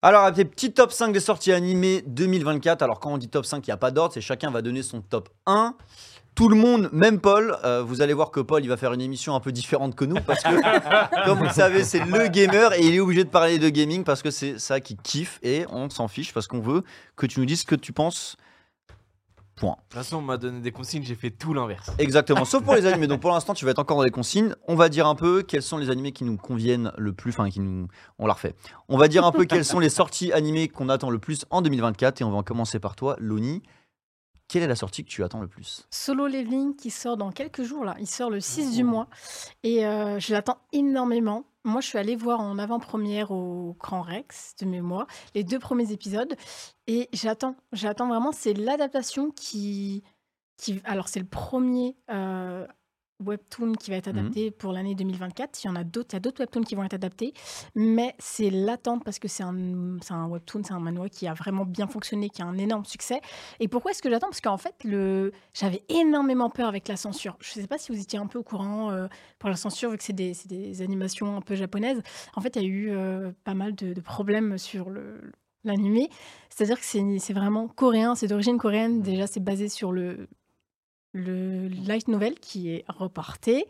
Alors, un petit top 5 des sorties animées 2024. Alors, quand on dit top 5, il n'y a pas d'ordre, c'est chacun va donner son top 1. Tout le monde, même Paul, euh, vous allez voir que Paul, il va faire une émission un peu différente que nous parce que, comme vous le savez, c'est le gamer et il est obligé de parler de gaming parce que c'est ça qui kiffe et on s'en fiche parce qu'on veut que tu nous dises ce que tu penses. Point. De toute façon, on m'a donné des consignes, j'ai fait tout l'inverse. Exactement, sauf pour les animés. Donc pour l'instant, tu vas être encore dans les consignes. On va dire un peu quels sont les animés qui nous conviennent le plus. Enfin, qui nous. On la refait. On va dire un peu quelles sont les sorties animées qu'on attend le plus en 2024. Et on va commencer par toi, Loni. Quelle est la sortie que tu attends le plus? Solo Leveling qui sort dans quelques jours là. Il sort le 6 du mois et euh, je l'attends énormément. Moi, je suis allée voir en avant-première au Grand Rex de mémoire les deux premiers épisodes et j'attends. J'attends vraiment. C'est l'adaptation qui, qui. Alors, c'est le premier euh, webtoon qui va être Mhm. adapté pour l'année 2024. Il y en a d'autres, il y a d'autres webtoons qui vont être adaptés, mais c'est l'attente parce que c'est un, c'est un webtoon, c'est un manoir qui a vraiment bien fonctionné, qui a un énorme succès. Et pourquoi est-ce que j'attends? Parce qu'en fait, le... j'avais énormément peur avec la censure. Je ne sais pas si vous étiez un peu au courant euh, pour la censure, vu que c'est des, c'est des animations un peu japonaises. En fait, il y a eu euh, pas mal de, de problèmes sur le l'animé. C'est-à-dire que c'est c'est vraiment coréen, c'est d'origine coréenne. Déjà, c'est basé sur le, le light novel qui est reporté.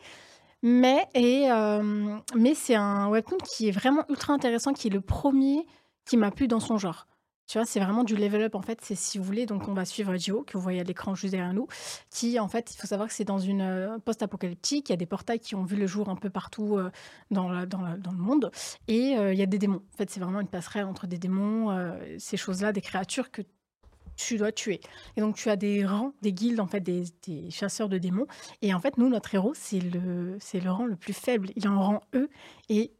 Euh, mais c'est un webtoon qui est vraiment ultra intéressant, qui est le premier qui m'a plu dans son genre. Tu vois, c'est vraiment du level up en fait. C'est si vous voulez, donc on va suivre Jio, que vous voyez à l'écran juste derrière nous, qui en fait, il faut savoir que c'est dans une euh, post-apocalyptique. Il y a des portails qui ont vu le jour un peu partout euh, dans, le monde. Et il y a des démons. En fait, c'est vraiment une passerelle entre des démons, ces choses-là, des créatures que tu dois tuer. Et donc, tu as des rangs, des guildes, en fait, des, des chasseurs de démons. Et en fait, nous, notre héros, c'est le, c'est le rang le plus faible. Il est en rang E. Et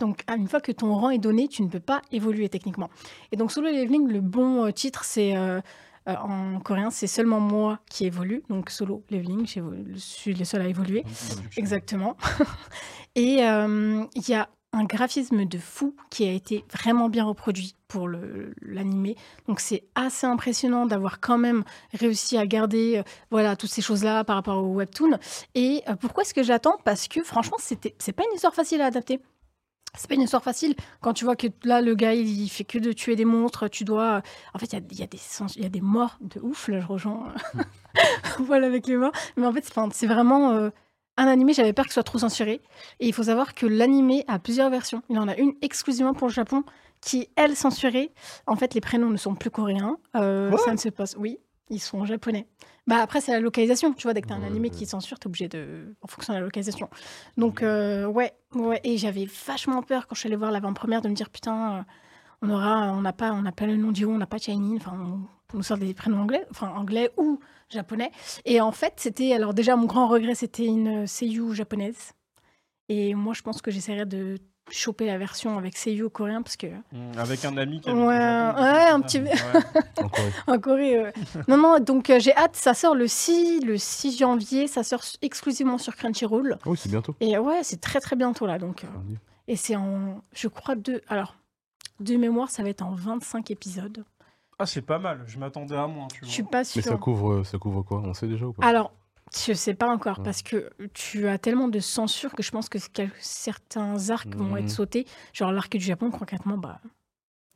donc, une fois que ton rang est donné, tu ne peux pas évoluer techniquement. Et donc, Solo Leveling, le bon euh, titre, c'est. euh, euh, en coréen, c'est seulement moi qui évolue. Donc, Solo Leveling, je suis le seul à évoluer. Exactement. Et euh, il y a un graphisme de fou qui a été vraiment bien reproduit pour l'animé. Donc c'est assez impressionnant d'avoir quand même réussi à garder euh, voilà toutes ces choses-là par rapport au webtoon. Et euh, pourquoi est-ce que j'attends? Parce que franchement, c'était c'est pas une histoire facile à adapter. C'est pas une histoire facile quand tu vois que là le gars il, il fait que de tuer des monstres. Tu dois en fait il y a, il y a des sens- il y a des morts de ouf. Là je rejoins voilà avec les morts. Mais en fait c'est- vraiment euh, un animé, j'avais peur que ce soit trop censuré. Et il faut savoir que l'animé a plusieurs versions. Il en a une exclusivement pour le Japon qui est, elle, censurée. En fait, les prénoms ne sont plus coréens. Euh, ça ne se passe... Oui, ils sont japonais. Bah après, c'est la localisation. Tu vois, dès que tu as un animé qui censure, tu es obligé de... en fonction de la localisation. Donc, euh, ouais, ouais. Et j'avais vachement peur quand je suis allée voir l'avant-première de me dire, putain, euh, on aura, on n'a pas, on n'a pas le nom du haut, on n'a pas Chinese, enfin, on nous sort des prénoms anglais, enfin, anglais ou japonais. Et en fait, c'était, alors déjà, mon grand regret, c'était une seiyuu japonaise. Et moi, je pense que j'essaierai de choper la version avec seiyuu coréen parce que Mmh, Avec un ami qui Ouais, ouais, un petit peu. Ouais. En Corée. en Corée. ouais. non, non, donc euh, j'ai hâte. Ça sort le 6, le 6 janvier. Ça sort exclusivement sur Crunchyroll. Ah oui, c'est bientôt. Et ouais, c'est très très bientôt là. Donc, euh, et c'est en, je crois, deux. Alors, de mémoire, ça va être en 25 épisodes. Ah, c'est pas mal. Je m'attendais à moins, tu Je suis pas Mais sûre. ça couvre, ça couvre quoi? On sait déjà ou pas? Alors, je sais pas encore Ouais. parce que tu as tellement de censure que je pense que certains arcs vont Mhm. être sautés. Genre l'arc du Japon, concrètement, bah,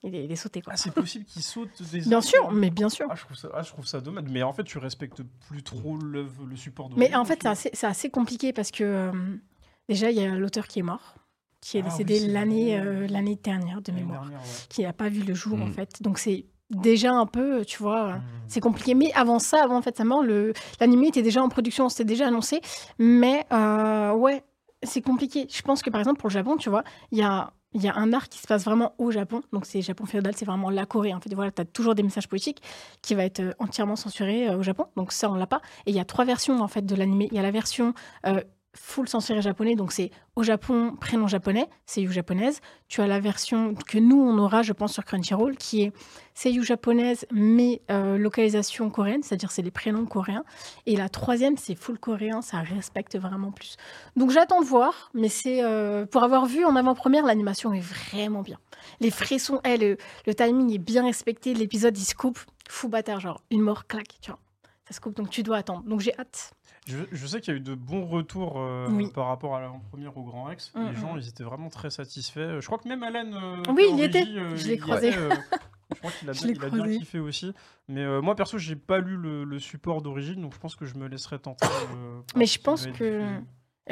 il est, il est sauté quoi. Ah, c'est possible qu'il saute des Bien sûr, mais bien sûr. Ah, je trouve ça, ah, je trouve ça dommage. Mais en fait, tu respectes plus trop le, le support de. Mais en fait, c'est assez, c'est assez compliqué parce que euh, déjà, il y a l'auteur qui est mort, qui est Ah oui, décédé l'année euh, l'année dernière de L'année mémoire, dernière, ouais. qui n'a pas vu le jour en Mm. fait. Donc c'est déjà un peu, tu vois, Mmh. c'est compliqué. Mais avant ça, avant en fait sa mort, le l'animé était déjà en production, c'était déjà annoncé. Mais euh, ouais, c'est compliqué. Je pense que par exemple pour le Japon, tu vois, il y a y a un arc qui se passe vraiment au Japon, donc c'est Japon féodal, c'est vraiment la Corée. En fait, voilà, tu as toujours des messages politiques qui va être euh, entièrement censuré euh, au Japon, donc ça on l'a pas. Et il y a trois versions en fait de l'animé. Il y a la version euh, full censuré japonais, donc c'est au Japon prénom japonais, seiyuu japonaise. Tu as la version que nous on aura, je pense, sur Crunchyroll, qui est seiyuu japonaise mais euh, localisation coréenne, c'est-à-dire c'est les prénoms coréens. Et la troisième c'est full coréen, ça respecte vraiment plus. Donc j'attends de voir, mais c'est euh, pour avoir vu en avant-première, l'animation est vraiment bien. Les frissons, eh, le, le timing est bien respecté, l'épisode il se coupe, fou bâtard, genre une mort, clac, tu vois. Ça se coupe, donc tu dois attendre. Donc j'ai hâte. Je, je sais qu'il y a eu de bons retours euh, Oui. par rapport à l'avant-première au Grand Rex. Mm, Les gens, mm. ils étaient vraiment très satisfaits. Je crois que même Alan. euh, Oui, il y était. euh, Je il l'ai croisé. était, euh, je crois qu'il a, Je bien, il a bien kiffé aussi. Mais euh, moi, perso, j'ai pas lu le, le support d'origine, donc je pense que je me laisserai tenter. euh, Mais je pense que-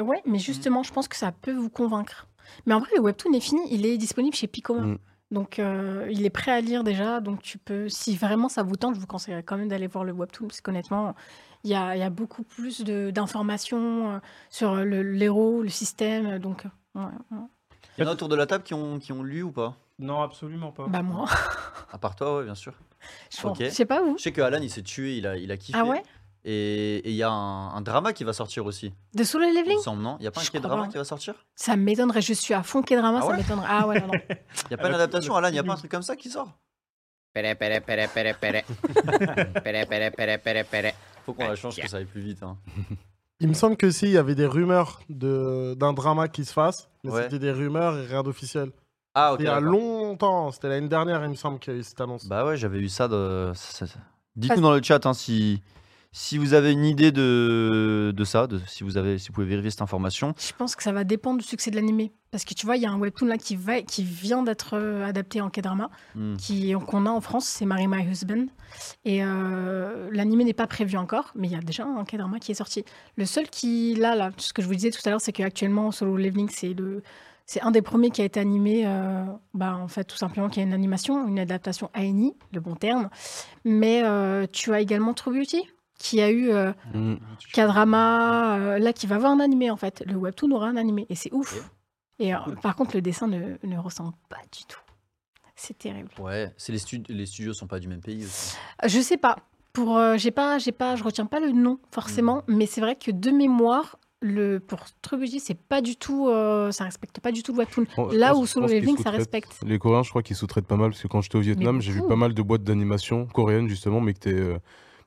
Ouais, mais justement, je pense que ça peut vous convaincre. Mais en vrai, le webtoon est fini, il est disponible chez Picoma. Mm. Donc, euh, il est prêt à lire déjà. Donc, tu peux, si vraiment ça vous tente, je vous conseillerais quand même d'aller voir le webtoon, parce qu'honnêtement, il y a, y a beaucoup plus d'informations euh, sur le- l'héros, le système. Donc, euh, ouais, ouais. Il y en a autour de la table qui ont, qui ont lu ou pas? Non, absolument pas. bah moi, À part toi, ouais, bien sûr. je pense- Ok. je sais pas vous. Je sais que Alan, il s'est tué, il a, il a kiffé. Ah ouais? Et il y a un, un drama qui va sortir aussi. De solo Il leveling me semble, non? Il n'y a pas un Je quai crois drama pas. qui va sortir? Ça m'étonnerait. Je suis à fond K-drama, Ah ça ouais? m'étonnerait. Ah ouais, non, non. Il n'y a pas une a- adaptation, Alan Il n'y a pas un truc comme ça qui sort? Pere, pere, pere, pere, pere. Pere, pere, pere, pere, pere. Faut qu'on la change, que ça aille plus vite. hein. Il me semble que si, il y avait des rumeurs de- d'un drama qui se fasse, mais Ouais. c'était des rumeurs et rien d'officiel. Ah, ok. il y a longtemps, c'était l'année dernière, il me semble qu'il y a eu cette annonce. Bah ouais, j'avais eu ça. De... ça- ça- Dites-nous dans le chat hein, si, si vous avez une idée de, de ça, de, si, vous avez, si vous pouvez vérifier cette information. Je pense que ça va dépendre du succès de l'animé. Parce que tu vois, il y a un webtoon là qui, va, qui vient d'être euh, adapté en K-drama, Hmm. qui- qu'on a en France, c'est Marry My Husband. Et euh, l'animé n'est pas prévu encore, mais il y a déjà un K-drama qui est sorti. Le seul qui, là, là, ce que je vous disais tout à l'heure, c'est qu'actuellement, Solo Leveling, c'est le. C'est un des premiers qui a été animé, euh, bah, en fait, tout simplement, qui a une animation, une adaptation ANI, le bon terme. Mais euh, tu as également True Beauty, qui a eu euh, Mm. K-drama, euh, là, qui va avoir un animé en fait. Le webtoon aura un animé et c'est ouf. Et euh, Cool. par contre, le dessin ne, ne ressemble pas du tout. C'est terrible. Ouais, c'est les, stud- les studios sont pas du même pays aussi. Je sais pas. Pour, euh, j'ai pas, j'ai pas, je retiens pas le nom forcément, mais c'est vrai que de mémoire, le pour Beauty, c'est pas du tout, euh, ça respecte pas du tout le webtoon. Bon, je Là pense- où Solo Leveling, ça respecte. Les Coréens, je crois qu'ils sous-traitent pas mal parce que quand j'étais au Vietnam, j'ai vu pas mal de boîtes d'animation coréennes justement, mais qui étaient euh,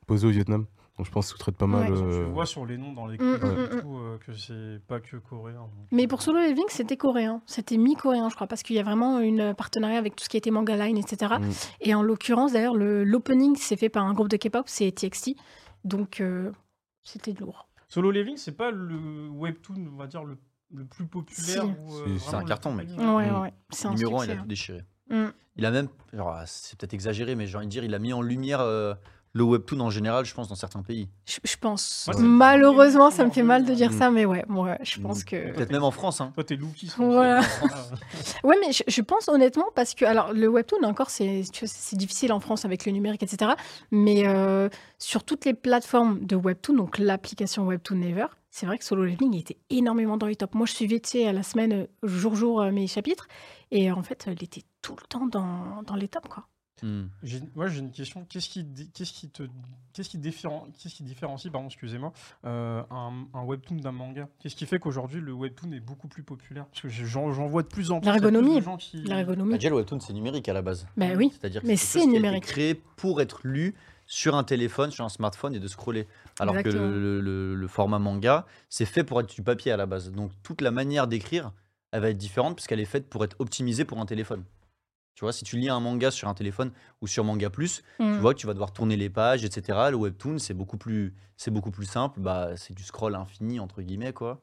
posées au Vietnam. Donc je pense qu'ils sous-traitent pas mal. Ouais. Tu euh, vois sur les noms dans les Mm, clips mm, mm, tout, euh, que c'est pas que coréen. donc, Mais pour Solo Leveling, c'était coréen. C'était mi-coréen, je crois, parce qu'il y a vraiment une partenariat avec tout ce qui était Manga Line, etc. Et en l'occurrence, d'ailleurs, le- l'opening, c'est fait par un groupe de K-pop, c'est TXT. Donc, euh, c'était lourd. Solo Leveling, c'est pas le webtoon, on va dire, le, le plus populaire. Si. euh, c'est un carton, mec. Ouais, ouais. C'est un Numéro 1, il a tout déchiré. Il a même, c'est peut-être exagéré, mais j'ai envie de dire, il a mis en lumière euh, le webtoon en général, je pense, dans certains pays. Je, je pense. Malheureusement, ça me fait mal de dire Mm. ça, mais ouais, moi, je pense Mm. que. Peut-être même en France. Hein. Toi, t'es Lucky. Voilà. Ouais, mais je, je pense honnêtement parce que alors le webtoon encore c'est difficile en France avec le numérique etc. Mais euh, sur toutes les plateformes de webtoon donc l'application Webtoon Never c'est vrai que Solo Leveling était énormément dans les tops. Moi je suivais tu sais à la semaine euh, jour jour euh, mes chapitres et euh, en fait il était tout le temps dans, dans les tops quoi. Hmm. Moi, j'ai une question. Qu'est-ce qui, dé- qu'est-ce qui te, qu'est-ce qui, différen- qu'est-ce qui différencie, pardon, excusez-moi, euh, un, un webtoon d'un manga? Qu'est-ce qui fait qu'aujourd'hui le webtoon est beaucoup plus populaire? Parce que j'en, j'en vois de plus en plus. L'ergonomie. gens qui- L'ergonomie. Bah, déjà, le webtoon, c'est numérique à la base. Bah oui. C'est-à-dire que Mais c'est numérique. créé pour être lu sur un téléphone, sur un smartphone et de scroller. Alors que Exactement. le, le- le- le format manga, c'est fait pour être du papier à la base. Donc toute la manière d'écrire, elle va être différente puisqu'elle est faite pour être optimisée pour un téléphone. Tu vois, si tu lis un manga sur un téléphone ou sur Manga Plus, tu Mm. vois que tu vas devoir tourner les pages, etc. Le webtoon, c'est beaucoup plus, c'est beaucoup plus simple. Bah, c'est du scroll infini entre guillemets quoi.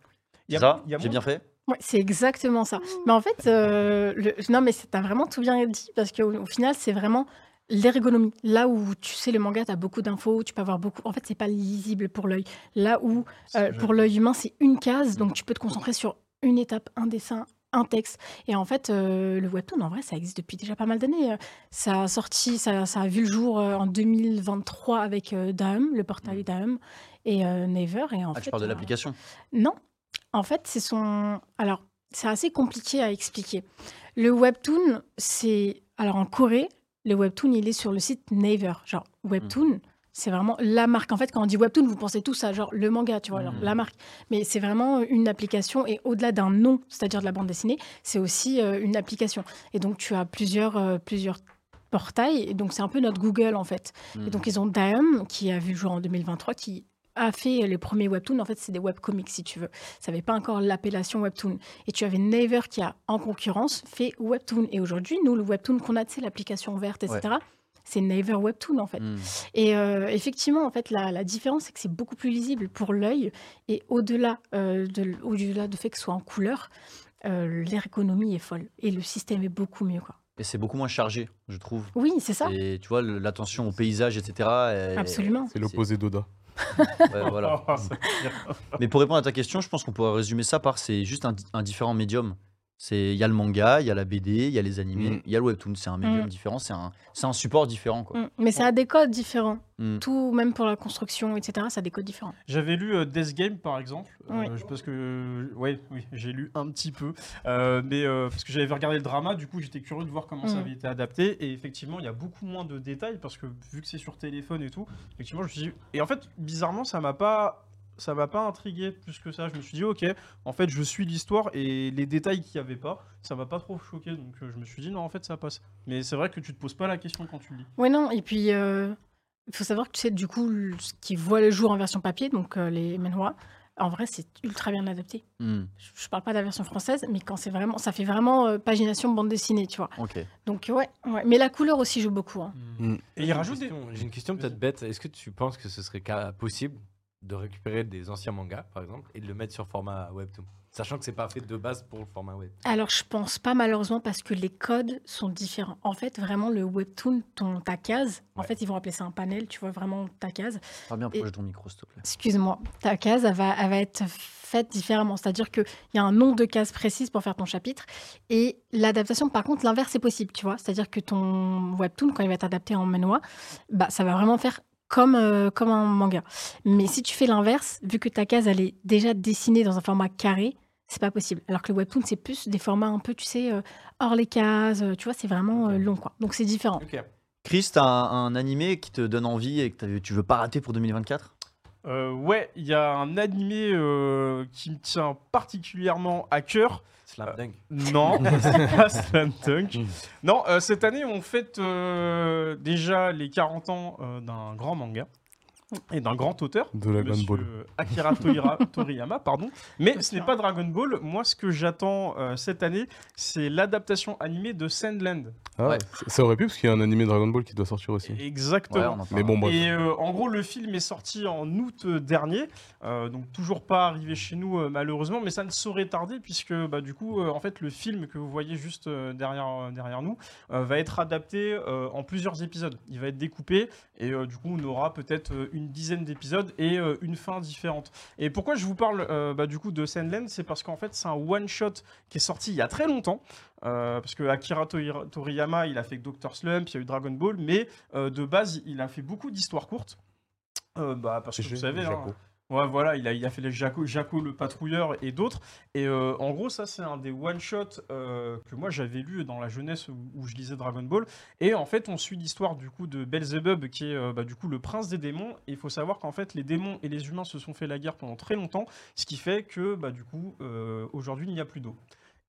Y a- ça, il y a j'ai bien fait. Ouais, c'est exactement ça. Mais en fait, euh, le- non, mais t'as vraiment tout bien dit parce qu'au au final, c'est vraiment l'ergonomie. Là où tu sais, le manga, t'as beaucoup d'infos, tu peux avoir beaucoup. En fait, c'est pas lisible pour l'œil. Là où euh, pour l'œil humain, c'est une case, donc tu peux te concentrer sur une étape, un dessin, un texte. Et en fait, euh, le webtoon, en vrai, ça existe depuis déjà pas mal d'années. Euh, Ça a sorti, ça, ça a vu le jour euh, en 2023 avec euh, Daum, le portail Daum, et euh, Never. Et en Ah, fait, tu parles de l'application? non. En fait, c'est son. Alors, c'est assez compliqué à expliquer. Le webtoon, c'est. Alors, en Corée, le webtoon, il est sur le site Naver. Genre, webtoon, c'est vraiment la marque. En fait, quand on dit webtoon, vous pensez tous à genre le manga, tu vois, genre Mhm. la marque. Mais c'est vraiment une application. Et au-delà d'un nom, c'est-à-dire de la bande dessinée, c'est aussi euh, une application. Et donc, tu as plusieurs, euh, plusieurs portails. Et donc, c'est un peu notre Google, en fait. Et donc, ils ont Daum, qui a vu le jour en 2023, qui a fait les premiers webtoons. En fait, c'est des webcomics, si tu veux. Ça n'avait pas encore l'appellation webtoon. Et tu avais Naver qui a, en concurrence, fait webtoon. Et aujourd'hui, nous, le webtoon qu'on a, c'est l'application verte, etc., c'est Naver Webtoon en fait. Hmm. Et euh, effectivement, en fait, la, la différence, c'est que c'est beaucoup plus lisible pour l'œil. Et au-delà euh, de, au-delà du fait que ce soit en couleur, euh, l'ergonomie est folle. Et le système est beaucoup mieux. Quoi. Et c'est beaucoup moins chargé, je trouve. Oui, c'est ça. Et tu vois, l'attention au paysage, etc. Absolument. C'est l'opposé d'Oda. Ouais, voilà. Ça- Mais pour répondre à ta question, je pense qu'on pourrait résumer ça par c'est juste un, un différent médium. C'est il y a le manga, il y a la BD, il y a les animés, Mm. il y a le webtoon. C'est un médium Mm. différent, c'est un, c'est un support différent. Quoi. Mm. Mais ça a des codes différents. Mm. Tout, même pour la construction, etc., ça a des codes différents. J'avais lu euh, Death Game par exemple, euh, Oui. parce que ouais, oui, j'ai lu un petit peu, euh, mais euh, parce que j'avais regardé le drama, du coup j'étais curieux de voir comment ça avait été adapté, et effectivement il y a beaucoup moins de détails parce que vu que c'est sur téléphone et tout, effectivement je me suis dit, et en fait bizarrement ça m'a pas ça m'a pas intrigué plus que ça. Je me suis dit, ok, en fait, je suis l'histoire et les détails qu'il n'y avait pas, ça m'a pas trop choqué. Donc, euh, je me suis dit, non, en fait, ça passe. Mais c'est vrai que tu te poses pas la question quand tu le lis. Ouais, non, et puis il faut savoir que tu sais, du coup, le- ce qui voit le jour en version papier, donc euh, les manhwa, en vrai, c'est ultra bien adapté. Mm. Je, je parle pas de la version française, mais quand c'est vraiment, ça fait vraiment euh, pagination bande dessinée, tu vois. Ok. Donc ouais, ouais. mais la couleur aussi joue beaucoup. hein. Et il J'ai une rajoute des. question- J'ai une question peut-être bête. Est-ce que tu penses que ce serait possible de récupérer des anciens mangas, par exemple, et de le mettre sur format webtoon Sachant que c'est pas fait de base pour le format web. Alors je pense pas malheureusement parce que les codes sont différents. En fait, vraiment le webtoon, ton ta case, en fait ils vont appeler ça un panel, tu vois vraiment ta case. Pas bien proche de ton micro, s'il te plaît? Excuse-moi, ta case elle va, elle va être faite différemment. C'est-à-dire qu'il y a un nombre de cases précises pour faire ton chapitre. Et l'adaptation, par contre, l'inverse est possible, tu vois. C'est-à-dire que ton webtoon, quand il va être adapté en manhwa, bah, ça va vraiment faire comme, euh, comme un manga. Mais si tu fais l'inverse, vu que ta case, elle est déjà dessinée dans un format carré, c'est pas possible. Alors que le webtoon, c'est plus des formats un peu, tu sais, euh, hors les cases, euh, tu vois, c'est vraiment euh, long, quoi. Donc c'est différent. Ok. Chris, t'as un, un animé qui te donne envie et que tu veux pas rater pour 2024 Euh, ouais, il y a un animé euh, qui me tient particulièrement à cœur. Slam Dunk. Non, c'est pas Slam Dunk. Mm. Non, euh, cette année, on fête euh, déjà les 40 ans euh, d'un grand manga et d'un grand auteur. De la Dragon Monsieur Ball. Akira Toira- Toriyama, pardon. Mais ce n'est pas Dragon Ball. Moi, ce que j'attends euh, cette année, c'est l'adaptation animée de Sandland. Ah, Ouais. ça- aurait pu, parce qu'il y a un animé Dragon Ball qui doit sortir aussi. Exactement. Ouais, Mais bon, bref. Et euh, en gros, le film est sorti en août euh, dernier, euh, donc toujours pas arrivé chez nous euh, malheureusement, mais ça ne saurait tarder puisque bah, du coup, euh, en fait, le film que vous voyez juste euh, derrière, euh, derrière nous euh, va être adapté euh, en plusieurs épisodes. Il va être découpé et euh, du coup, on aura peut-être euh, une dizaine d'épisodes et euh, une fin différente. Et pourquoi je vous parle euh, bah, du coup de Sandland, c'est parce qu'en fait, c'est un one shot qui est sorti il y a très longtemps. Euh, parce que Akira Tori- Toriyama, il a fait Doctor Slump, il y a eu Dragon Ball, mais euh, de base, il a fait beaucoup d'histoires courtes. Euh, bah, parce que vous savez, hein. Ouais, voilà, il a, il a fait les Jaco, Jaco le patrouilleur et d'autres. Et euh, en gros, ça, c'est un des one-shots euh, que moi j'avais lu dans la jeunesse où, je lisais Dragon Ball. Et en fait, on suit l'histoire du coup de Belzebub, qui est euh, bah, du coup le prince des démons. Et il faut savoir qu'en fait, les démons et les humains se sont fait la guerre pendant très longtemps, ce qui fait que bah, du coup, aujourd'hui, il n'y a plus d'eau.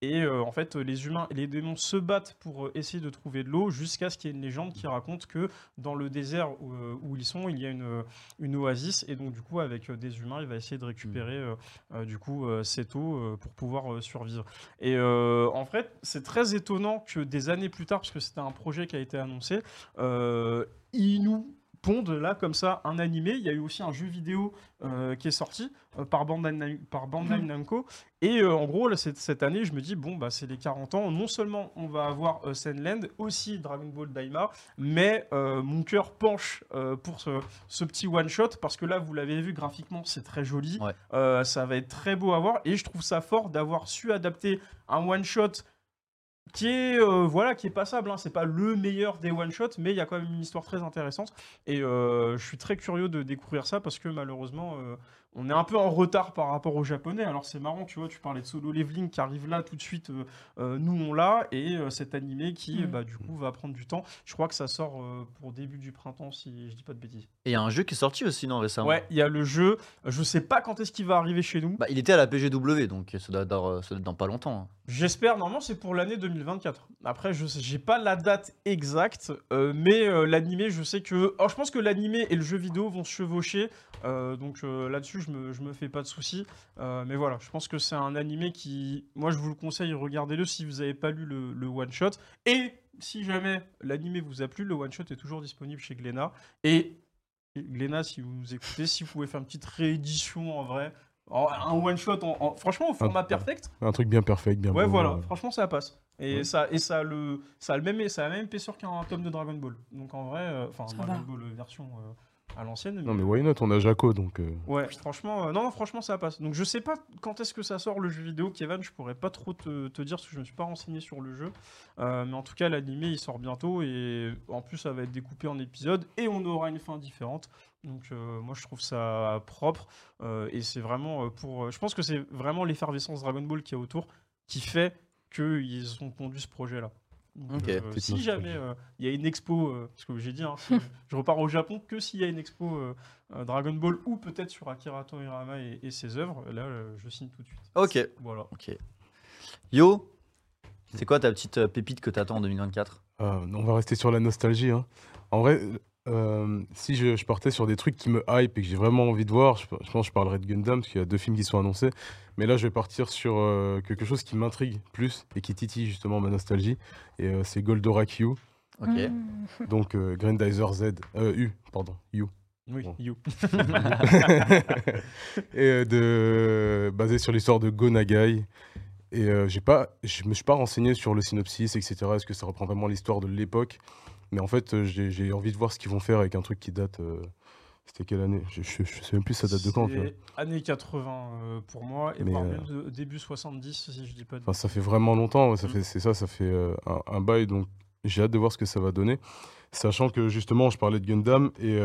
Et euh, en fait, les humains et les démons se battent pour euh, essayer de trouver de l'eau jusqu'à ce qu'il y ait une légende qui raconte que dans le désert où, euh, où ils sont, il y a une, une oasis. Et donc, du coup, avec des humains, il va essayer de récupérer euh, euh, du coup cette eau pour pouvoir survivre. Et en fait, c'est très étonnant que des années plus tard, parce que c'était un projet qui a été annoncé, nous pondent là comme ça un animé. Il y a eu aussi un jeu vidéo euh, qui est sorti euh, par Bandai, par Bandai Namco. Et euh, en gros, là, cette, année, je me dis, bon, bah, c'est les 40 ans. Non seulement on va avoir Sandland, aussi Dragon Ball Daima, mais mon cœur penche pour ce, ce petit one-shot parce que là, vous l'avez vu graphiquement, c'est très joli. Ouais. Ça va être très beau à voir. Et je trouve ça fort d'avoir su adapter un one-shot qui est euh, voilà qui est passable hein. c'est pas le meilleur des one shot mais il y a quand même une histoire très intéressante et euh, je suis très curieux de découvrir ça parce que malheureusement euh, on est un peu en retard par rapport aux japonais alors c'est marrant tu vois tu parlais de solo leveling qui arrive là tout de suite euh, euh, nous on l'a et euh, cet animé qui Mm. bah, du coup va prendre du temps je crois que ça sort pour début du printemps si je dis pas de bêtises Et il y a un jeu qui est sorti aussi, non, récemment ouais il y a le jeu je sais pas quand est-ce qu'il va arriver chez nous Bah, il était à la PGW, donc ça doit, être- ça doit être dans pas longtemps. hein. J'espère, normalement c'est pour l'année 2024. Après, je j'ai pas la date exacte, mais l'animé, je sais que. Alors, je pense que l'animé et le jeu vidéo vont se chevaucher, donc euh, là-dessus, je me, je me fais pas de soucis. Euh, mais voilà, je pense que c'est un animé qui. Moi, je vous le conseille, regardez-le si vous avez pas lu le, le one-shot. Et si jamais l'animé vous a plu, le one shot est toujours disponible chez Glénat. Et Glénat, si vous nous écoutez, si vous pouvez faire une petite réédition en vrai, en- un one shot, en, en- franchement au format perfect, Un truc bien perfect, bien ouais beau, voilà, euh. franchement ça passe. Et Ouais. ça, et ça a le, ça a le même, ça a la même épaisseur qu'un tome de Dragon Ball. Donc en vrai, euh, enfin Ça Dragon va. Ball euh, version euh, à l'ancienne. Non mais why not On a Jaco donc. euh, Ouais, franchement, euh, non, non, franchement, ça passe. Donc, je sais pas quand est-ce que ça sort le jeu vidéo, Kevin. Je pourrais pas trop te, te dire parce que je me suis pas renseigné sur le jeu. Euh, mais en tout cas, l'animé il sort bientôt et en plus, ça va être découpé en épisodes et on aura une fin différente. Donc, moi, je trouve ça propre et c'est vraiment pour. je pense que c'est vraiment l'effervescence Dragon Ball qui est autour qui fait qu'ils ont conduit ce projet-là. Donc, euh, si jamais euh, il y a une expo, euh, parce que j'ai dit, hein, si je repars au Japon que s'il y a une expo euh, euh, Dragon Ball ou peut-être sur Akira Toriyama et, et ses œuvres, là euh, je signe tout de suite. Ok. Voilà. Ok. Yo, c'est quoi ta petite pépite que t'attends en 2024 euh, on va rester sur la nostalgie. hein. En vrai, euh, si je, je partais sur des trucs qui me hype et que j'ai vraiment envie de voir, je, je pense que je parlerai de Gundam parce qu'il y a deux films qui sont annoncés. Mais là, je vais partir sur euh, quelque chose qui m'intrigue plus et qui titille justement ma nostalgie. Et euh, c'est Goldorak Q. Ok. Mmh. Donc euh, Grandizer Z. Euh, U, pardon. U. Oui, Bon. you. et euh, de basé sur l'histoire de Go Nagai. Et euh, j'ai pas, je me suis pas renseigné sur le synopsis, etc. Est-ce que ça reprend vraiment l'histoire de l'époque? Mais en fait, euh, j'ai envie de voir ce qu'ils vont faire avec un truc qui date. euh, C'était quelle année? Je, je, je sais même plus ça date de quand. C'est Années 80 euh, pour moi, et voire euh, même de- début 70 si je dis pas de Enfin, ça fait vraiment longtemps. Ça Mm. fait, c'est ça, ça fait un, un bail. Donc, j'ai hâte de voir ce que ça va donner. Sachant que justement, je parlais de Gundam et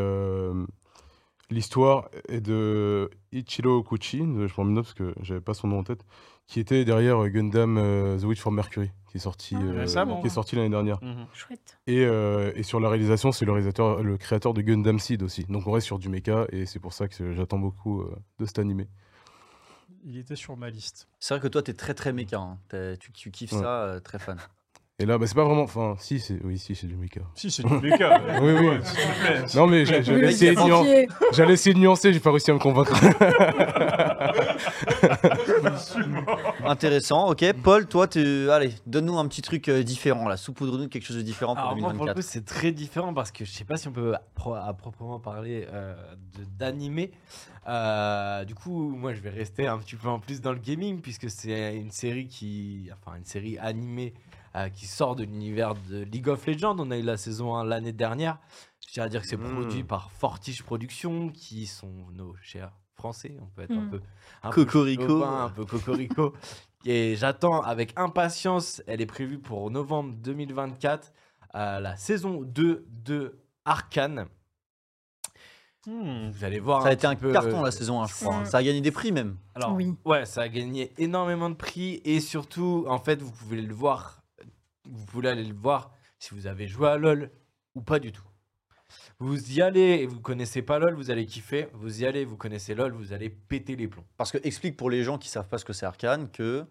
l'histoire est de Ichiro Okuchi. Je notes parce que j'avais pas son nom en tête. Qui était derrière euh, Gundam euh, The Witch from Mercury, qui est sorti, Ah, euh, qui est sorti l'année dernière. Mhm. Chouette. Et, euh, et sur la réalisation, c'est le réalisateur, le créateur de Gundam Seed aussi. Donc on reste sur du mecha et c'est pour ça que j'attends beaucoup euh, de cet animé. Il était sur ma liste. C'est vrai que toi, t'es très très méca. hein. T'es- Tu, tu kiffes Ouais. ça, euh, très fan. Et là, bah, c'est pas vraiment. Enfin, si, c'est oui, si, c'est du mecha. Si, c'est du méca. Oui, oui. Ouais, s'il te plaît. Non, mais Oui, j'allais essayer, de nuan- essayer de nuancer, j'ai pas réussi à me convaincre. Intéressant, ok. Paul, toi, tu... allez, donne-nous un petit truc euh, différent, là. Saupoudre-nous quelque chose de différent pour Alors moi, pour le 2024. coup, c'est très différent parce que je sais pas si on peut à proprement parler euh, de- d'animé. Euh, du coup, moi, je vais rester un petit peu en plus dans le gaming puisque c'est une série qui, enfin, une série animée euh, qui sort de l'univers de League of Legends. On a eu la saison 1 l'année dernière. Je tiens à dire que c'est Mm. produit par Fortiche Productions, qui sont nos chers français. On peut être un Mm. peu un peu Cocorico. un peu cocorico. Et j'attends avec impatience. Elle est prévue pour novembre 2024, euh, la saison 2 de Arcane. Hmm. Vous allez voir. Ça a été un peu, carton la saison 1, je crois. hein. Mm. Ça a gagné des prix même. Alors, Oui. ouais, ça a gagné énormément de prix et surtout, en fait, vous pouvez le voir. Vous pouvez aller le voir si vous avez joué à LoL ou pas du tout. Vous y allez et vous connaissez pas LoL, vous allez kiffer. Vous y allez, vous connaissez LoL, vous allez péter les plombs. Parce que explique pour les gens qui savent pas ce que c'est Arcane que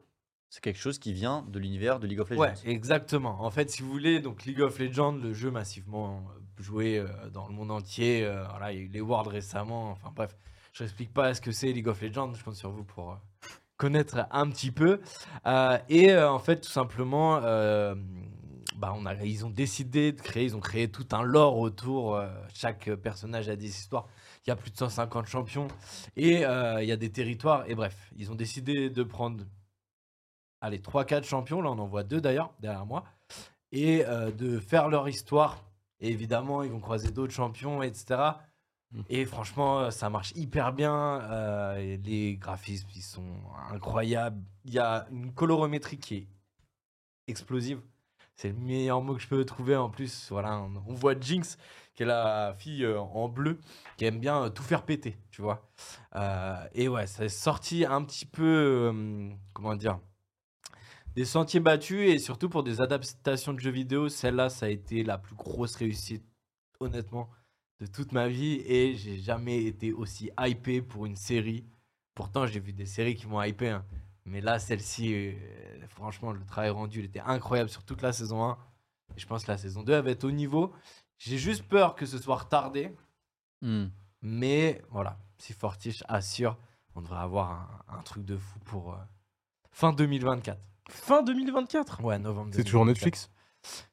c'est quelque chose qui vient de l'univers de League of Legends. Ouais, exactement. En fait, si vous voulez, donc League of Legends, le jeu massivement euh, joué euh, dans le monde entier. euh, voilà, il y a eu les Worlds récemment. Enfin bref, je n'explique pas ce que c'est League of Legends. Je compte sur vous pour connaître un petit peu. Euh, et euh, en fait, tout simplement, euh, bah, on a, ils ont décidé de créer, ils ont créé tout un lore autour. chaque personnage a des histoires. Il y a plus de 150 champions et il y a des territoires. Et bref, ils ont décidé de prendre allez, 3-4 champions, là on en voit deux d'ailleurs derrière moi, et de faire leur histoire. Et évidemment, ils vont croiser d'autres champions, etc. Et franchement, euh, ça marche hyper bien. euh, les graphismes, ils sont incroyables. Il y a une colorométrie qui est explosive. C'est le meilleur mot que je peux trouver. En plus, voilà, on, voit Jinx, qui est la fille euh, en bleu, qui aime bien tout faire péter, tu vois. Et ouais, ça est sorti un petit peu, comment dire, des sentiers battus et surtout pour des adaptations de jeux vidéo, celle-là, ça a été la plus grosse réussite, honnêtement, de toute ma vie et j'ai jamais été aussi hypé pour une série. Pourtant, j'ai vu des séries qui m'ont hypé, hein. mais là, celle-ci, euh, franchement, le travail rendu, il était incroyable sur toute la saison 1. Et je pense que la saison 2 elle va être au niveau. J'ai juste peur que ce soit retardé, Hmm. mais voilà, si Fortiche assure, on devrait avoir un, un truc de fou pour euh, fin 2024. Fin 2024. Ouais, novembre. C'est toujours 2024. Netflix?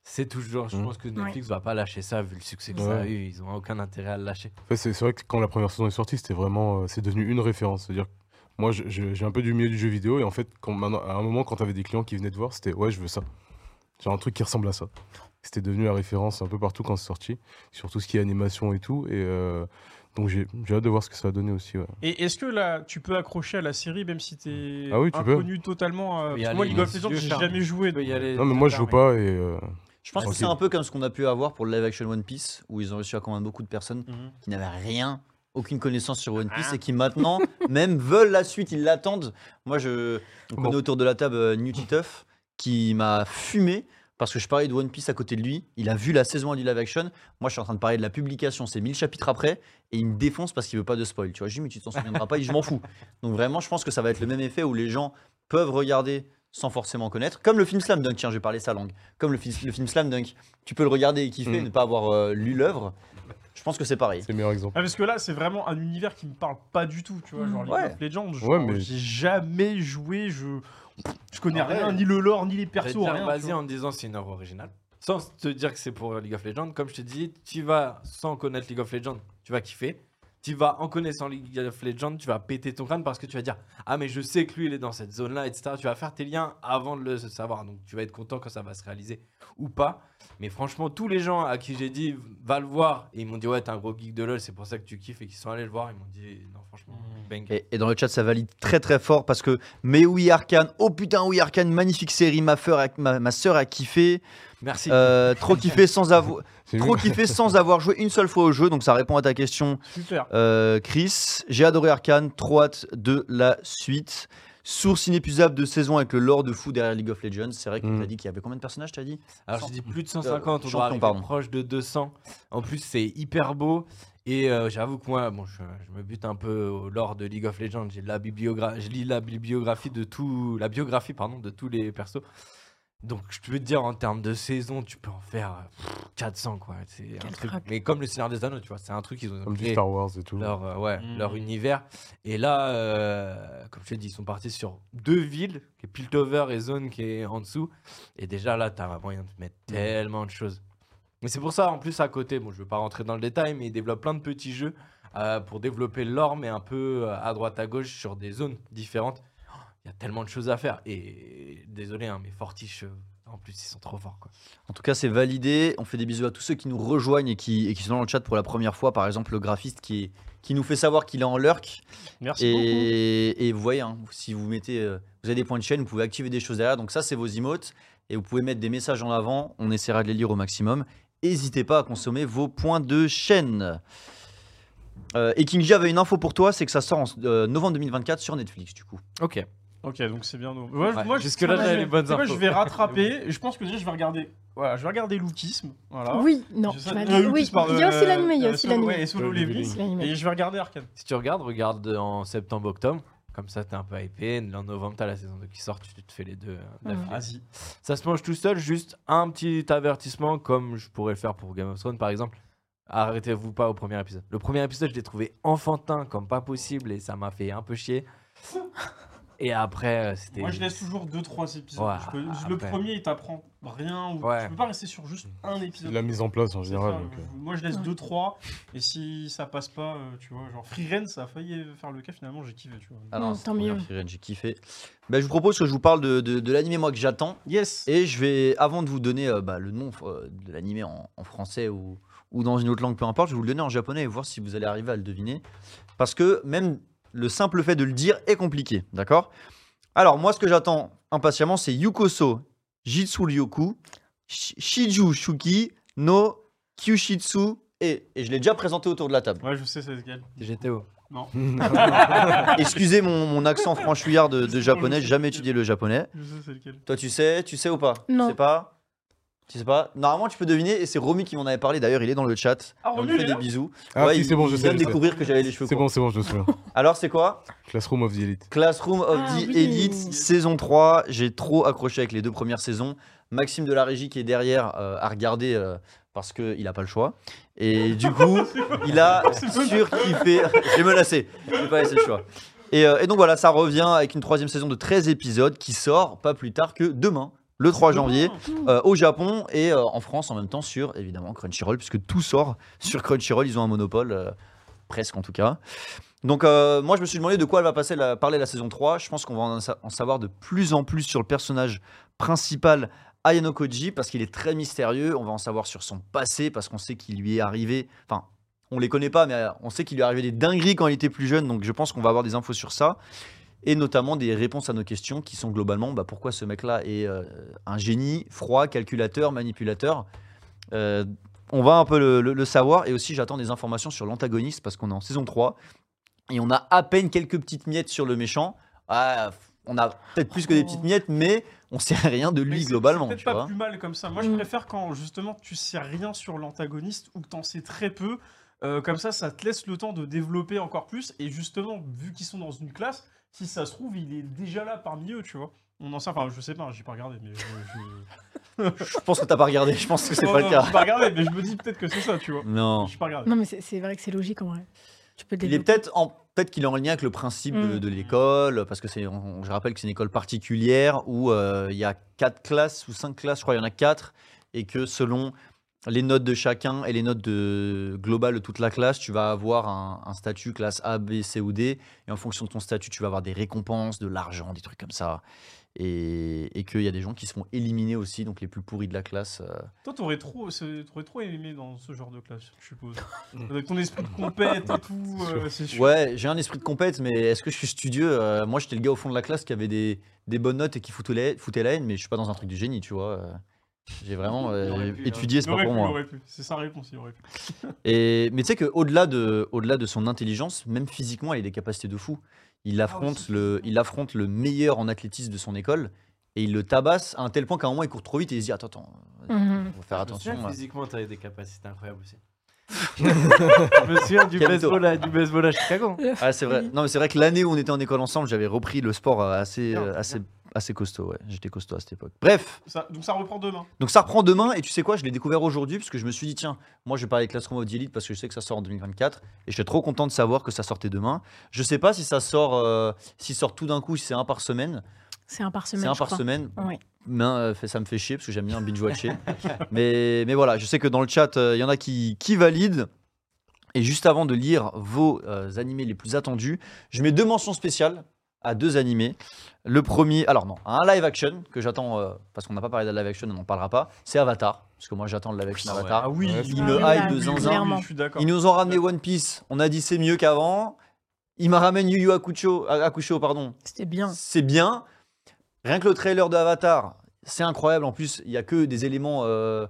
C'est toujours. Je Mhm. pense que Netflix va pas lâcher ça vu le succès que ça a Ouais. eu. Ils ont aucun intérêt à le lâcher. En fait, c'est vrai que quand la première saison est sortie, c'était vraiment, euh, c'est devenu une référence. C'est-à-dire, que moi, j'ai un peu du milieu du jeu vidéo et en fait, quand, maintenant, à un moment, quand tu avais des clients qui venaient te voir, c'était ouais, je veux ça. Genre un truc qui ressemble à ça. C'était devenu la référence un peu partout quand c'est sorti, sur tout ce qui est animation et tout. Et euh, donc j'ai j'ai hâte de voir ce que ça va donner aussi. ouais. Et est-ce que là, tu peux accrocher à la série même si t'es Ah oui, tu peux. inconnu totalement euh, Mais parce que Moi, League of Legends, j'ai jamais joué. Peux donc, Non, mais moi, je joue pas et. euh, Je pense que c'est un peu comme ce qu'on a pu avoir pour le live action One Piece, où ils ont réussi à convaincre beaucoup de personnes Mhm. qui n'avaient rien, aucune connaissance sur One Piece et qui maintenant même veulent la suite, ils l'attendent. Moi, je on Bon. connaît autour de la table euh, New Titeuf qui m'a fumé parce que je parlais de One Piece à côté de lui. Il a vu la saison 1 du live action. Moi, je suis en train de parler de la publication, c'est 1000 chapitres après, et il me défonce parce qu'il veut pas de spoil. Tu vois, je dis, mais tu t'en souviendras pas, et je m'en fous. Donc vraiment, je pense que ça va être le même effet où les gens peuvent regarder sans forcément connaître. Comme le film Slam Dunk, tiens, je vais parler sa langue. Comme le, film- le film Slam Dunk, tu peux le regarder et kiffer, Mm. ne pas avoir euh, lu l'œuvre. Je pense que c'est pareil. C'est le meilleur exemple. Ah, parce que là, c'est vraiment un univers qui me parle pas du tout, tu vois. Genre League Ouais. of Legends, genre, Ouais, mais- j'ai jamais joué, je, je connais rien, ni le lore, ni les persos, rien. vois. en disant c'est une œuvre originale. Sans te dire que c'est pour League of Legends. Comme je te dis, tu vas sans connaître League of Legends, tu vas kiffer. Tu vas en connaissant League of Legends, tu vas péter ton crâne parce que tu vas dire Ah, mais je sais que lui il est dans cette zone-là, etc. Tu vas faire tes liens avant de le savoir. Donc tu vas être content quand ça va se réaliser ou pas. Mais franchement, tous les gens à qui j'ai dit Va le voir, et ils m'ont dit Ouais, t'es un gros geek de LoL, c'est pour ça que tu kiffes et qu'ils sont allés le voir. Ils m'ont dit Non, franchement, bang. Et, et dans le chat, ça valide très très fort parce que, mais oui, Arkane, oh putain, oui, Arkane, magnifique série, ma, feur a- ma, ma soeur a kiffé, Merci. Euh, trop kiffé sans avoir. Trop kiffé sans avoir joué une seule fois au jeu, donc ça répond à ta question, Super. euh, Chris. J'ai adoré Arkane, trop hâte de la suite. Source inépuisable de saison avec le lore de fou derrière League of Legends. C'est vrai que Mm. t'as dit qu'il y avait combien de personnages, t'as dit Alors, j'ai dit plus de 150, on champion, doit arriver pardon. proche de 200. En plus, c'est hyper beau. Et euh, j'avoue que moi, bon, je, je me bute un peu au lore de League of Legends. J'ai la bibliogra- je lis la bibliographie de tout, la biographie pardon, de tous les persos. Donc, je peux te dire, en termes de saison, tu peux en faire euh, pff, 400, quoi. C'est un Quel truc. crack. Mais comme le Seigneur des Anneaux, tu vois, c'est un truc qu'ils ont Comme du Star Wars et tout. leur, euh, ouais, Mhm. leur univers. Et là, euh, comme je te dis, ils sont partis sur deux villes, qui est Piltover et Zone qui est en dessous. Et déjà là, tu as moyen de mettre tellement de choses. Mais c'est pour ça, en plus, à côté, bon, je ne veux pas rentrer dans le détail, mais ils développent plein de petits jeux euh, pour développer l'or, mais un peu à droite à gauche sur des zones différentes. Il y a tellement de choses à faire. Et désolé, hein, mais Fortiche, euh, en plus, ils sont trop forts. Quoi. En tout cas, c'est validé. On fait des bisous à tous ceux qui nous rejoignent et qui, et qui sont dans le chat pour la première fois. Par exemple, le graphiste qui, qui nous fait savoir qu'il est en lurk. Merci beaucoup. Et, et vous voyez, hein, si vous mettez, euh, vous avez des points de chaîne, vous pouvez activer des choses derrière. Donc ça, c'est vos emotes. Et vous pouvez mettre des messages en avant. On essaiera de les lire au maximum. N'hésitez pas à consommer vos points de chaîne. Euh, et King J avait une info pour toi, c'est que ça sort en euh, novembre 2024 sur Netflix du coup. Ok. Ok, donc c'est bien. donc- Ouais, Ouais, moi, je- jusque-là, moi, j'avais les bonnes infos. Je vais rattraper. je pense que déjà, je vais regarder. Voilà, je vais regarder Lookisme. Voilà. Oui, non. Je sais- euh, oui, il y a aussi euh, l'animé, il y a aussi ouais, et Solo Leveling. Je vais regarder Arkane. Si tu regardes, regarde en septembre-octobre. Comme ça, t'es un peu hypé. En novembre, t'as la saison 2 qui sort. Tu te fais les deux. euh. Vas-y. Ça se mange tout seul. Juste un petit avertissement, comme je pourrais le faire pour Game of Thrones, par exemple. Arrêtez-vous pas au premier épisode. Le premier épisode, je l'ai trouvé enfantin comme pas possible et ça m'a fait un peu chier. Et après, euh, c'était. Moi, je laisse toujours 2-3 épisodes. Ouais, Je peux- le premier, il t'apprend rien. Ou... Ouais. Tu peux pas rester sur juste un épisode. de la mise en place en général. donc, euh, Moi, je laisse Ouais. 2-3. Et si ça passe pas, euh, tu vois, genre Free Ren, ça a failli faire le cas. Finalement, j'ai kiffé, tu vois. Ah c'est tant mieux. Firen, j'ai kiffé. Bah, je vous propose que je vous parle de, de, de l'animé moi que j'attends. Yes. Et je vais, avant de vous donner euh, bah, le nom euh, de l'animé en, en français ou, ou dans une autre langue, peu importe, je vais vous le donner en japonais et voir si vous allez arriver à le deviner. Parce que même le simple fait de le dire est compliqué, d'accord? Alors, moi, ce que j'attends impatiemment, c'est Yukoso Jitsu Ryoku Shi- Shiju Shuki no Kyushitsu et, et je l'ai déjà présenté autour de la table. Ouais, je sais c'est lequel. GTO. Non. Excusez mon, mon accent franchouillard de, de japonais, j'ai jamais étudié le japonais. Je sais c'est lequel. Toi, tu sais, tu sais ou pas? Non. Tu sais pas? Tu sais pas Normalement, tu peux deviner, et c'est Romy qui m'en avait parlé. D'ailleurs, il est dans le chat. Ah, On Romy, lui il fait est des là bisous. Ah, Ouais, si, il- c'est bon, je il sais. vient de je sais. découvrir que j'avais les cheveux C'est courts. bon, c'est bon, je me souviens. Alors, c'est quoi? Classroom of the Elite. Classroom of Ah, the oui. Elite, saison 3. J'ai trop accroché avec les deux premières saisons. Maxime de la régie qui est derrière euh, a regardé euh, parce qu'il n'a pas le choix. Et du coup, il a surkiffé. J'ai menacé. J'ai pas laissé le choix. Et, euh, et donc voilà, ça revient avec une troisième saison de 13 épisodes qui sort pas plus tard que demain. Le 3 janvier Ah, euh, au Japon et euh, en France en même temps sur évidemment Crunchyroll puisque tout sort sur Crunchyroll, ils ont un monopole euh, presque en tout cas. Donc moi je me suis demandé de quoi elle va passer la, parler la saison 3. Je pense qu'on va en, sa- en savoir de plus en plus sur le personnage principal Ayano Koji parce qu'il est très mystérieux. On va en savoir sur son passé parce qu'on sait qu'il lui est arrivé. Enfin, on les connaît pas, mais on sait qu'il lui est arrivé des dingueries quand il était plus jeune. Donc je pense qu'on va avoir des infos sur ça et notamment des réponses à nos questions qui sont globalement bah, pourquoi ce mec-là est euh, un génie, froid, calculateur, manipulateur. Euh, on va un peu le, le- le savoir et aussi j'attends des informations sur l'antagoniste parce qu'on est en saison 3 et on a à peine quelques petites miettes sur le méchant. Ah, on a peut-être plus que des petites miettes, mais on sait rien de lui globalement. C'est peut-être pas vois. plus mal comme ça. Moi, je Mm. préfère quand justement tu sais rien sur l'antagoniste ou que t'en sais très peu. Euh, comme ça, ça te laisse le temps de développer encore plus. Et justement, vu qu'ils sont dans une classe, si ça se trouve, il est déjà là parmi eux, tu vois. On en sait, enfin, je sais pas, j'ai pas regardé, mais je. je... Je pense que t'as pas regardé, je pense que c'est pas non, le cas. J'ai pas regardé, mais je me dis peut-être que c'est ça, tu vois. Non. J'ai pas regardé. Non, mais c'est vrai que c'est logique en vrai. Tu peux Il est peut-être en peut-être qu'il est en lien avec le principe de, Mm. de l'école parce que c'est je rappelle que c'est une école particulière où euh, il y a quatre classes ou cinq classes, je crois il y en a quatre et que selon les notes de chacun et les notes de globales de toute la classe, tu vas avoir un, un statut classe A, B, C ou D et en fonction de ton statut, tu vas avoir des récompenses, de l'argent, des trucs comme ça. Et, et qu'il y a des gens qui se font éliminer aussi, donc les plus pourris de la classe. euh, Toi, t'aurais trop, c'est- t'aurais trop aimé dans ce genre de classe, je suppose. Avec ton esprit de compète et tout, euh, c'est sûr. Ouais, j'ai un esprit de compète, mais est-ce que je suis studieux Euh, Moi, j'étais le gars au fond de la classe qui avait des, des bonnes notes et qui foutait la, foutait la haine, mais je suis pas dans un truc de génie, tu vois. euh. J'ai vraiment euh, pu, hein. étudié, c'est pas pour pu, moi. C'est sa réponse, il aurait pu. Et, mais tu sais qu'au-delà de, au-delà de son intelligence, même physiquement, il a des capacités de fou. Il affronte, aussi. le, il affronte le meilleur en athlétisme de son école et il le tabasse à un tel point qu'à un moment, il court trop vite et il se dit Attends, attends, Mhm. faut faire Je me souviens attention. Physiquement, t'avais des capacités incroyables aussi. je me souviens du baseball, à, du baseball à Chicago. Ah, c'est vrai. Non, mais c'est vrai que l'année où on était en école ensemble, j'avais repris le sport euh, assez, Bien, euh, c'est assez, costaud. Ouais. J'étais costaud à cette époque. Bref. Ça- donc ça reprend demain. Donc ça reprend demain et tu sais quoi, je l'ai découvert aujourd'hui parce que je me suis dit tiens, moi je vais parler de Classroom of the Elite parce que je sais que ça sort en 2024 et j'étais trop content de savoir que ça sortait demain. Je sais pas si ça sort euh, s'il sort tout d'un coup, si c'est un par semaine. C'est un par semaine. C'est un je par crois. semaine. Ouais. Mais, euh, fait- ça me fait chier parce que j'aime bien binge watcher. mais, mais voilà, je sais que dans le chat, euh, il y en a qui, qui valident. Et juste avant de lire vos euh, animés les plus attendus, je mets deux mentions spéciales à deux animés. Le premier, alors non, un live action que j'attends, euh, parce qu'on n'a pas parlé de live action, on n'en parlera pas, c'est Avatar. Parce que moi j'attends le live action Ah ouais. Avatar. oui, Ouais, Il Ah me oui, hype de oui, zinzin. Ils nous ont ramené One Piece, on a dit c'est mieux qu'avant. Il m'a ramené Yu Yu Hakusho, Hakusho, pardon. C'était bien. C'est bien. Rien que le trailer de Avatar, c'est incroyable. En plus, il y a que des éléments euh,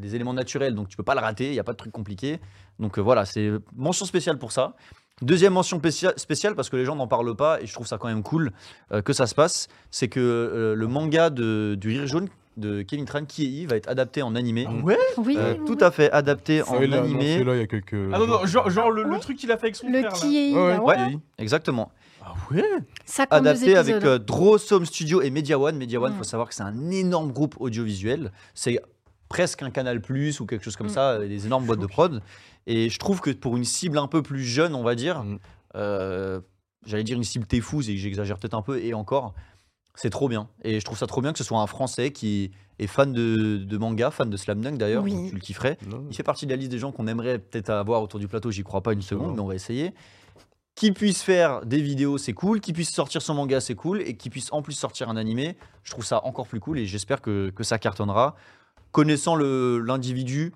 des éléments naturels, donc tu peux pas le rater. Il y a pas de truc compliqué. Donc euh, voilà, c'est mention spéciale pour ça. Deuxième mention spécia- spéciale parce que les gens n'en parlent pas et je trouve ça quand même cool euh, que ça se passe, c'est que euh, le manga de, du Rire jaune de Kevin Tran, Kiei, va être adapté en animé. Ouais Oui, Euh, oui, tout oui. à fait adapté en annoncé, animé. là, il y a quelques. Ah non, non, genre, genre le, truc qu'il a fait avec son Le frère. là. qui est. Ouais, ouais, ah exactement. Ah ouais 52 adapté avec euh, Drawsome Studio et Media One. Media One, il Mm. faut savoir que c'est un énorme groupe audiovisuel. C'est presque un Canal Plus ou quelque chose comme Mm. ça, euh, des énormes boîtes de prod. Et je trouve que pour une cible un peu plus jeune, on va dire, Mm. euh, j'allais dire une cible téfouse et j'exagère peut-être un peu, et encore, c'est trop bien. Et je trouve ça trop bien que ce soit un Français qui est fan de, de manga, fan de Slam Dunk d'ailleurs, Oui. tu le kifferais. Non. Il fait partie de la liste des gens qu'on aimerait peut-être avoir autour du plateau, j'y crois pas une seconde, mais on va essayer. Qui puisse faire des vidéos, c'est cool. Qui puisse sortir son manga, c'est cool. Et qui puisse en plus sortir un animé, je trouve ça encore plus cool et j'espère que, que ça cartonnera. Connaissant l'individu,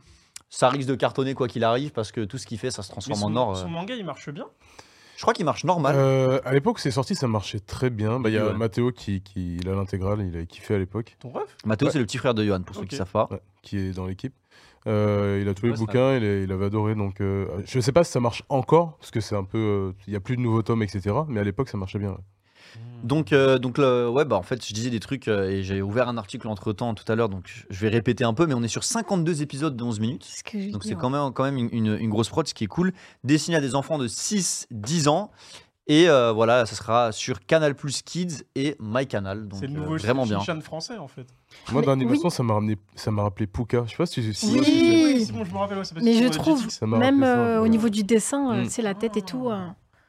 ça risque de cartonner quoi qu'il arrive parce que tout ce qu'il fait, ça se transforme son, en or. euh. son manga il marche bien. Je crois qu'il marche normal. Euh, à l'époque, c'est sorti, ça marchait très bien. Bah, Il y a Ouais. Mathéo qui, qui il a l'intégrale, il a kiffé à l'époque, Ton ref? Mathéo, ouais. c'est le petit frère de Johan, pour ceux qui savent pas. ouais, qui est dans l'équipe. Euh, il a tous les bouquins, il, est- il avait adoré. Donc, euh, je sais pas si ça marche encore, parce que c'est un peu. euh, Il y a plus de nouveaux tomes, etc. Mais à l'époque, ça marchait bien. Ouais. Donc, euh, donc le- ouais, bah, en fait, je disais des trucs euh, et j'ai ouvert un article entre temps tout à l'heure, donc je- vais répéter un peu, mais on est sur 52 épisodes de 11 minutes. Ce que Donc c'est quand même, quand même une, une- une grosse prod, ce qui est cool. Destiné à des enfants de 6-10 ans. Et euh, voilà, ça sera sur Canal Plus Kids et MyCanal. Donc C'est le euh, nouveau vraiment bien. Français en fait. Moi, dans l'animation, oui. ça m'a ramené, ça m'a rappelé Puka. Je sais pas si tu si- Oui. c'est bon, je me rappelle. ouais, Mais je trouve, même ça, euh, au niveau du dessin, euh, Mm. c'est la tête et tout.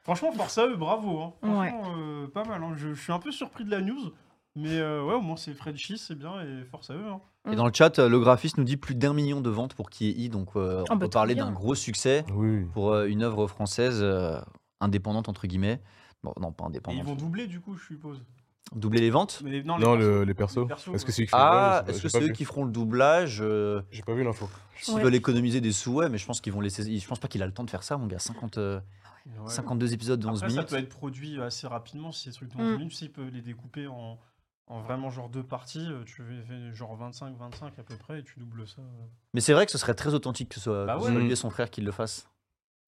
Franchement, force à eux, bravo. Hein. Ouais. Franchement, euh, pas mal. hein. Je, je suis un peu surpris de la news. Mais euh, ouais, au moins c'est Frenchy, c'est bien et force à eux. hein. Et dans le chat, euh, le graphiste nous dit plus d'un million de ventes pour qui est I, donc euh, on Ah bah, peut parler d'un gros succès Oui. pour euh, une œuvre française euh, indépendante entre guillemets. Bon, non, pas Et indépendante. ils vont doubler du coup, je suppose. Doubler les ventes Mais les- non, Non, persos. le- les persos. Les persos, Est-ce que c'est Ah, est-ce que c'est eux qui feront le doublage euh, J'ai pas vu l'info. S'ils Ouais. veulent économiser des sous, ouais, mais je pense qu'ils vont laisser. Je pense pas qu'il a le temps de faire ça, mon gars. 50, euh, Ouais. 52 épisodes de 11 Après, ça minutes. peut être produit assez rapidement si ces trucs de Mm. 11 minutes, s'ils peuvent les découper en, en vraiment genre deux parties, euh, tu fais genre 25-25 à peu près et tu doubles ça. euh. Mais c'est vrai que ce serait très authentique que ce soit, Bah ouais. Mm. son frère qui le fassent.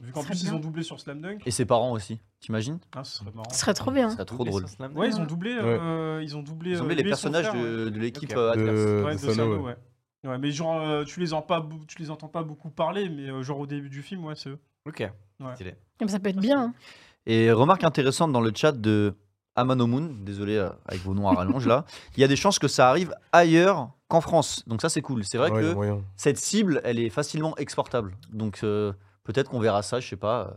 Vu qu'en plus ils ont doublé sur Slam Dunk, Et ses parents aussi, t'imagines ah, ce serait marrant. Ce serait trop bien. Ce serait trop drôle. Ouais, Dunk. ils ont doublé, euh, ils ont doublé, Ils ont euh, mis les personnages de, de l'équipe Ok. euh, Adverse. De, Ouais, de de Sano, ouais. ouais. Ouais, mais genre, euh, tu les, en pas, tu les entends pas beaucoup parler, mais euh, genre au début du film, ouais, c'est eux. Ok. Ouais. Stylé. Mais Ça peut être bien. hein. Et remarque intéressante dans le chat de Amanomoon, désolé euh, avec vos noms à rallonge là, il y a des chances que ça arrive ailleurs qu'en France. Donc ça c'est cool. C'est vrai que cette cible, elle est facilement exportable. Donc euh, peut-être qu'on verra ça, je sais pas, euh,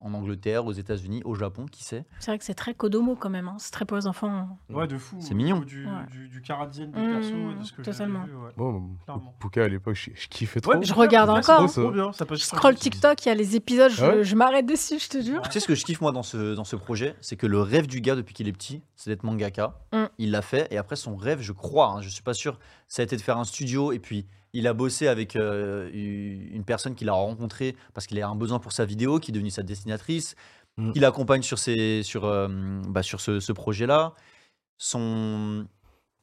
en Angleterre, aux États-Unis, au Japon, qui sait. C'est vrai que c'est très Kodomo quand même. hein. C'est très pour les enfants. Ouais, de fou. C'est mignon. Du, Ouais. du, du caradienne des Mmh, persos, de ce que totalement. vu, ouais. Bon, Clairement. Pouka à l'époque, je, je kiffais trop. Ouais, Je regarde encore, c'est hein. trop bien, ça passe Je scroll. TikTok, il y a les épisodes, je, Ah ouais je m'arrête dessus, je te jure. Tu sais ce que je kiffe moi dans ce, dans ce projet C'est que le rêve du gars depuis qu'il est petit, c'est d'être mangaka. Mm. Il l'a fait et après son rêve, je crois, hein, je suis pas sûr, ça a été de faire un studio et puis il a bossé avec euh, une personne qu'il a rencontrée parce qu'il a un besoin pour sa vidéo, qui est devenue sa destinatrice, Mm. qu'il accompagne sur, ses, sur, euh, bah, sur ce, ce projet-là. Son,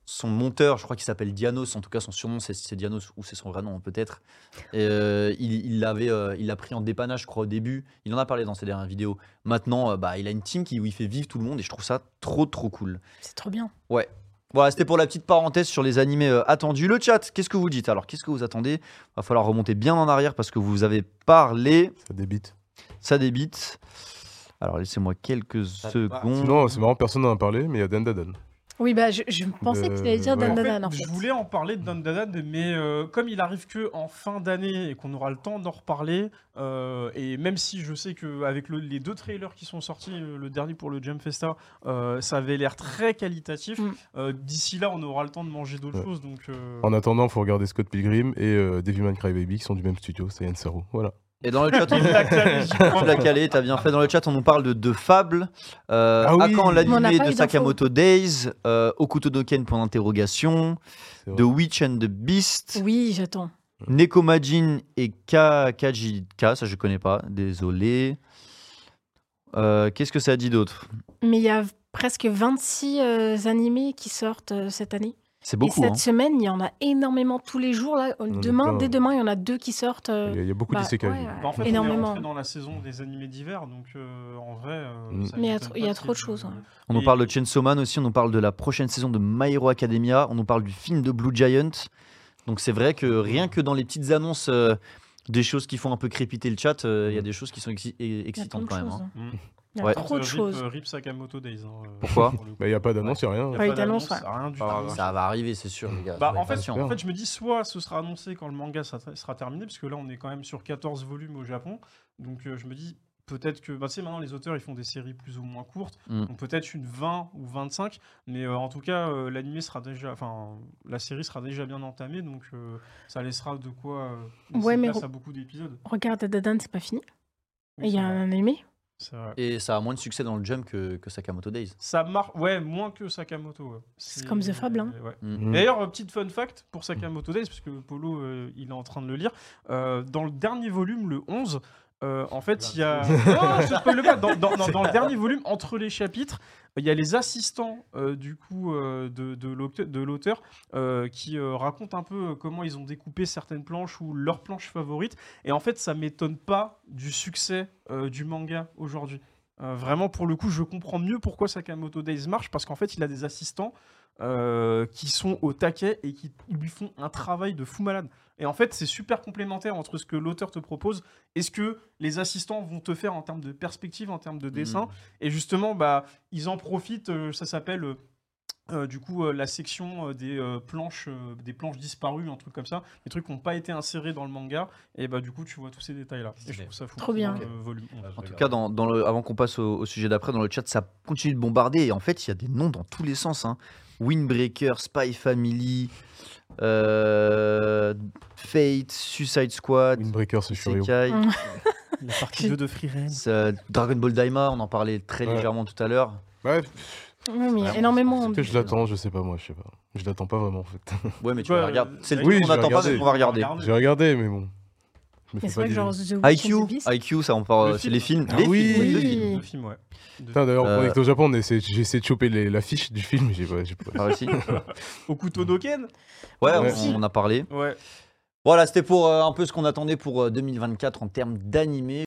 son monteur, je crois qu'il s'appelle Dianos, en tout cas son surnom c'est Dianos ou c'est son vrai nom peut-être. Euh, il il l'avait, euh, il l'a pris en dépannage, je crois au début. Il en a parlé dans ses dernières vidéos. Maintenant, euh, bah, il a une team qui, où il fait vivre tout le monde et je trouve ça trop trop cool. C'est trop bien. Voilà, c'était pour la petite parenthèse sur les animés euh, attendus. Le chat, qu'est-ce que vous dites Alors, qu'est-ce que vous attendez? Va falloir remonter bien en arrière parce que vous avez parlé. Ça débite. Ça débite. Alors, laissez-moi quelques secondes. Sinon, c'est marrant, personne n'en a parlé, mais il y a Dan Dadan. Oui, bah, je, je pensais que tu allais dire Ouais. Dan En fait, Dan en fait. Je voulais en parler de Dan Dan, mais euh, comme il arrive que en fin d'année et qu'on aura le temps d'en reparler, euh, et même si je sais qu'avec les deux trailers qui sont sortis, le dernier pour le Jam Festa, euh, ça avait l'air très qualitatif. Mm. euh, D'ici là, on aura le temps de manger d'autres Ouais. choses. Donc, euh, En attendant, il faut regarder Scott Pilgrim et euh, Devilman Crybaby qui sont du même studio, c'est Yann Saru. Voilà. Et dans le chat, on... Tu l'as calé, t'as bien fait. Dans le chat, on nous parle de, de Fable. Euh, Ah oui. l'animé de. Sakamoto Days euh, Okuto no Ken, point d'interrogation. C'est vrai. The Witch and the Beast. Oui, j'attends. Nekomajin et Ka Kajika, ça je connais pas, désolé. Euh, Qu'est-ce que ça dit d'autre? Mais il y a presque 26 euh, animés qui sortent euh, cette année. C'est Et beaucoup. cette hein. semaine, il y en a énormément tous les jours. Là. Demain, dès demain, il y en a deux qui sortent. euh, Il y a, il y a beaucoup bah, ouais, ouais. Bah, en fait, on est Énormément. rentré dans la saison des animés d'hiver, donc euh, en vrai. euh, Mm. Mais il y a trop- il y a pas trop de choses, ouais. On nous Et- parle de Chainsaw Man aussi, on nous parle de la prochaine saison de My Hero Academia, on nous parle du film de Blue Giant. Donc c'est vrai que rien que dans les petites annonces euh, des choses qui font un peu crépiter le chat, euh, il y a des choses qui sont exci- excitantes quand même. hein. Mm. Il y a Ouais. trop de Rip, choses. euh, Rip Sakamoto Days. hein, euh, Pourquoi. Bah, il n'y a pas d'annonce, il n'y a rien. Y a Ouais, pas d'annonce, rien du tout. Ah, Ça va arriver, c'est sûr, les gars. Bah, en, fait, patients. en fait, je me dis soit ce sera annoncé quand le manga sera, terminé, parce que là, on est quand même sur 14 volumes au Japon. Donc, euh, je me dis peut-être que. Bah, tu sais, maintenant, les auteurs, ils font des séries plus ou moins courtes. Mm. Donc, peut-être une 20 ou 25. Mais euh, en tout cas, euh, l'animé sera déjà. Enfin, la série sera déjà bien entamée. Donc, euh, ça laissera de quoi. euh, Ouais, mais place re- à beaucoup d'épisodes. Regarde, Dadan, c'est pas fini. Oui, il y a c'est un animé. Vrai. Et ça a moins de succès dans le jump que, que Sakamoto Days. Ça marche. Ouais, moins que Sakamoto. ouais. C'est comme The Fable, hein. ouais. Mm. Mm. D'ailleurs, euh, petite fun fact pour Sakamoto Days, parce que Polo, euh, il est en train de le lire. euh, dans le dernier volume, le 11, euh, en fait, il y a. Non, je te spoil pas. Dans, dans- dans- dans le dernier volume, entre les chapitres, il y a les assistants euh, du coup euh, de, l'auteur- euh, qui racontent un peu comment ils ont découpé certaines planches ou leurs planches favorites. Et en fait, ça m'étonne pas du succès du manga aujourd'hui. Vraiment, pour le coup, je comprends mieux pourquoi Sakamoto Days marche, parce qu'en fait, il a des assistants euh, qui sont au taquet et qui lui font un travail de fou malade. Et en fait, c'est super complémentaire entre ce que l'auteur te propose et ce que les assistants vont te faire en termes de perspective, en termes de dessin. Et justement, bah, ils en profitent, euh, ça s'appelle... euh, du coup, euh, la section euh, des euh, planches, euh, des planches disparues, un truc comme ça, des trucs qui n'ont pas été insérés dans le manga, et bah du coup, tu vois tous ces détails-là. Et je trouve ça fou. Trop bien. Euh, volume 11. En tout cas, dans, dans le, avant qu'on passe au, au sujet d'après, dans le chat, ça continue de bombarder. Et en fait, il y a des noms dans tous les sens. Hein. Windbreaker, Spy Family, euh, Fate, Suicide Squad, Windbreaker, c'est. Sekai, Mm. La partie 2 de Free euh, Dragon Ball Daima, on en parlait très Ouais. légèrement tout à l'heure. Ouais, Oui, mais Ouais, énormément. peut-être je l'attends, je sais pas moi, je sais pas. Je l'attends pas vraiment en fait. Ouais, mais tu Ouais, vas regarder. C'est le oui, truc je qu'on vais n'attend pas, regarder. mais qu'on va regarder. J'ai regardé, mais bon. Me fais pas genre IQ. IQ, ça on parle, Le c'est film. les films. Ah les oui. films, deux Oui. films. Deux films, ouais. D'ailleurs, Euh, on était au Japon, j'ai essayé de choper les- l'affiche du film, mais j'ai pas. Ah, aussi. Au couteau d'Oken Ouais, Ouais. on, on a parlé. Ouais. Voilà, c'était pour euh, un peu ce qu'on attendait pour euh, 2024 en termes d'animé.